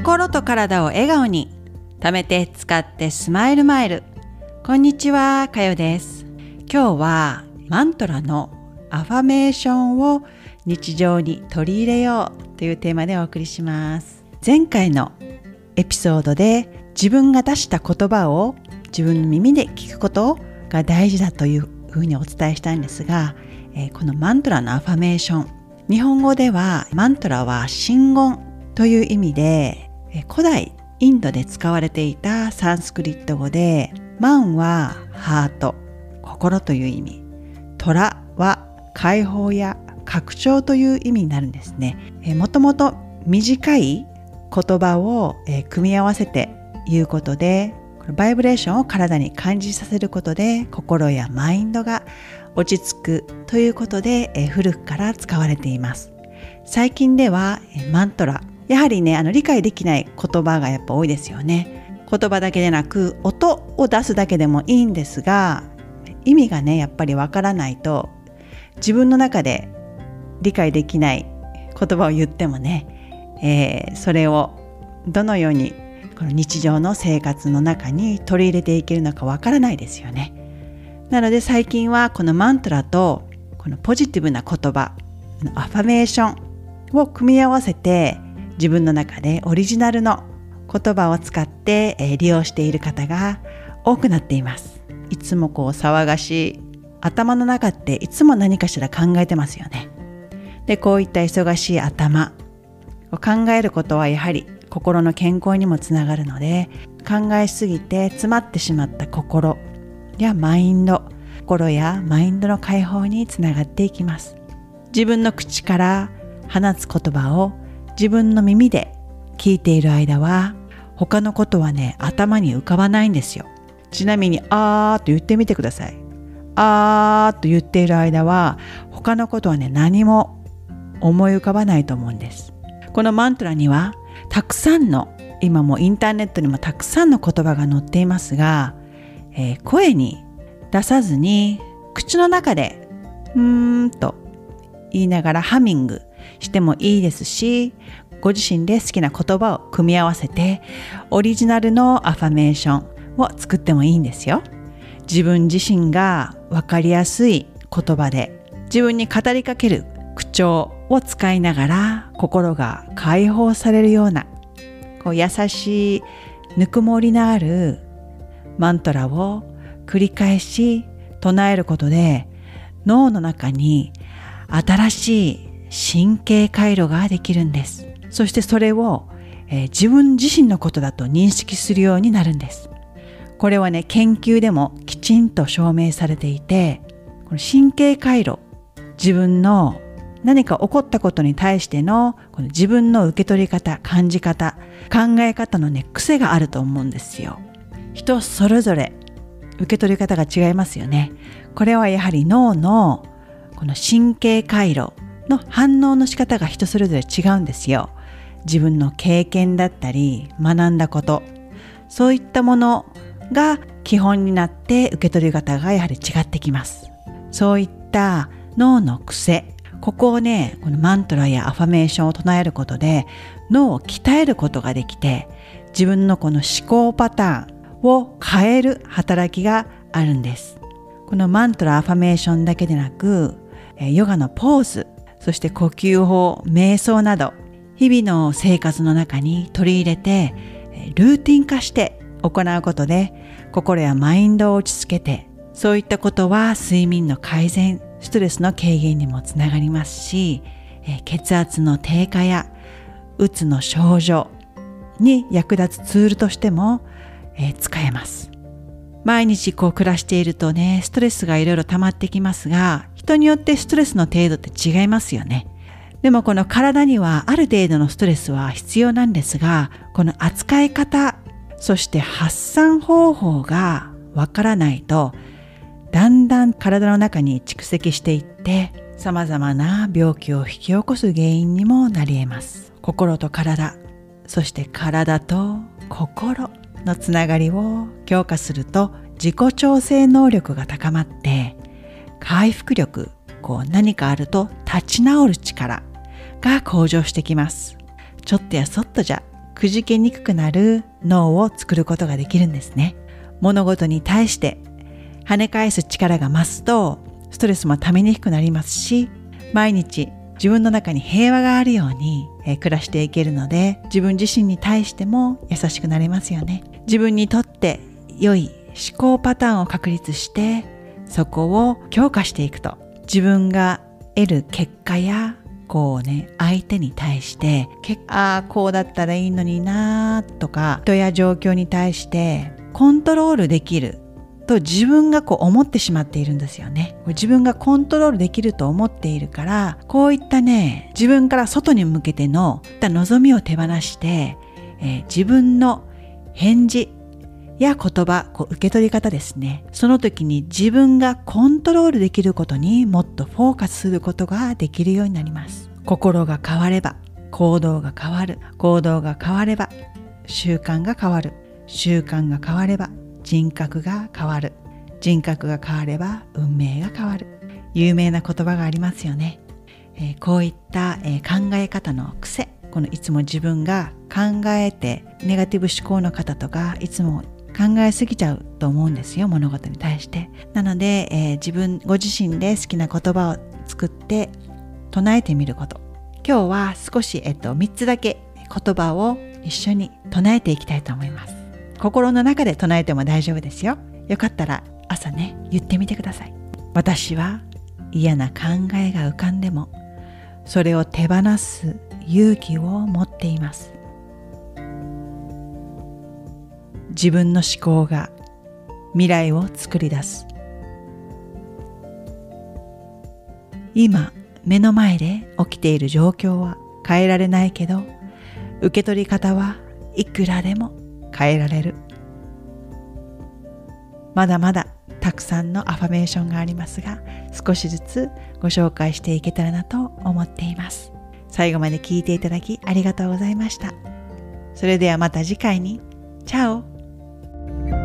心と体を笑顔に貯めて使ってスマイルマイル。こんにちはかよです。今日はマントラのアファメーションを日常に取り入れようというテーマでお送りします。前回のエピソードで自分が出した言葉を自分の耳で聞くことが大事だというふうにお伝えしたいんですが、え、このマントラのアファメーション。日本語ではマントラは真言という意味で古代インドで使われていたサンスクリット語でマンはハート心という意味トラは解放や拡張という意味になるんですねもともと短い言葉を組み合わせて言うことでバイブレーションを体に感じさせることで心やマインドが落ち着くということで、古くから使われています。最近では、マントラ、やはりね、あの理解できない言葉がやっぱ多いですよね。言葉だけでなく音を出すだけでもいいんですが意味がねやっぱりわからないと自分の中で理解できない言葉を言ってもね、えー、それをどのようにこの日常の生活の中に取り入れていけるのかわからないですよね。なので最近はこのマントラとこのポジティブな言葉アファメーションを組み合わせて自分の中でオリジナルの言葉を使って利用している方が多くなっています。いつもこう騒がしい頭の中っていつも何かしら考えてますよね。でこういった忙しい頭を考えることはやはり心の健康にもつながるので考えすぎて詰まってしまった心やマインド心やマインドの解放につながっていきます自分の口から放つ言葉を自分の耳で聞いている間は他のことはね頭に浮かばないんですよ。ちなみにあーと言ってみてください。あーと言っている間は他のことはね何も思い浮かばないと思うんです。このマントラにはたくさんの今もインターネットにもたくさんの言葉が載っていますがえー、声に出さずに口の中でうーんと言いながらハミングしてもいいですしご自身で好きな言葉を組み合わせてオリジナルのアファメーションを作ってもいいんですよ。自分自身が分かりやすい言葉で自分に語りかける口調を使いながら心が解放されるようなこう優しいぬくもりのあるマントラを繰り返し唱えることで脳の中に新しい神経回路ができるんです。そしてそれを、えー、自分自身のことだと認識するようになるんです。これはね、研究でもきちんと証明されていて、この神経回路、自分の何か起こったことに対してのこの自分の受け取り方、感じ方、考え方のね、癖があると思うんですよ。人それぞれ受け取り方が違いますよね。これはやはり脳のこの神経回路の反応の仕方が人それぞれ違うんですよ。自分の経験だったり学んだことそういったものが基本になって受け取り方がやはり違ってきます。そういった脳の癖ここをねこのマントラやアファメーションを唱えることで脳を鍛えることができて自分のこの思考パターンを変える働きがあるんです。このマントラアファメーションだけでなく、ヨガのポーズ、そして呼吸法、瞑想など、日々の生活の中に取り入れて、ルーティン化して行うことで、心やマインドを落ち着けて、そういったことは睡眠の改善、ストレスの軽減にもつながりますし、血圧の低下やうつの症状に役立つツールとしてもえ、使えます。毎日こう暮らしているとね、ストレスがいろいろ溜まってきますが、人によってストレスの程度って違いますよね。でもこの体にはある程度のストレスは必要なんですが、この扱い方、そして発散方法がわからないと、だんだん体の中に蓄積していって、様々な病気を引き起こす原因にもなり得ます。心と体、そして体と心。のつながりを強化すると自己調整能力が高まって回復力こう何かあると立ち直る力が向上してきますちょっとやそっとじゃくじけにくくなる脳を作ることができるんですね。物事に対して跳ね返す力が増すとストレスもためにくくなりますし毎日自分の中に平和があるように、え、暮らしていけるので自分自身に対しても優しくなれますよね自分にとって良い思考パターンを確立してそこを強化していくと自分が得る結果やこうね相手に対してああこうだったらいいのになとか人や状況に対してコントロールできると自分がこう思ってしまっているんですよね。自分がコントロールできると思っているから、こういったね、自分から外に向けての望みを手放して、えー、自分の返事や言葉、こう受け取り方ですね。その時に自分がコントロールできることにもっとフォーカスすることができるようになります。心が変われば行動が変わる。行動が変われば習慣が変わる。習慣が変われば人格が変わる人格が変われば運命が変わる有名な言葉がありますよね、えー、こういった、えー、考え方の癖このいつも自分が考えてネガティブ思考の方とかいつも考えすぎちゃうと思うんですよ物事に対して。なので、えー、自分ご自身で好きな言葉を作って唱えてみること。今日は少し、えっと、3つだけ言葉を一緒に唱えていきたいと思います。心の中で唱えても大丈夫ですよ。よかったら朝ね言ってみてください。私は嫌な考えが浮かんでもそれを手放す勇気を持っています自分の思考が未来を作り出す。今目の前で起きている状況は変えられないけど受け取り方はいくらでも変えられる。まだまだたくさんのアファメーションがありますが少しずつご紹介していけたらなと思っています。最後まで聞いていただきありがとうございました。それではまた次回に。チャオ。Bye.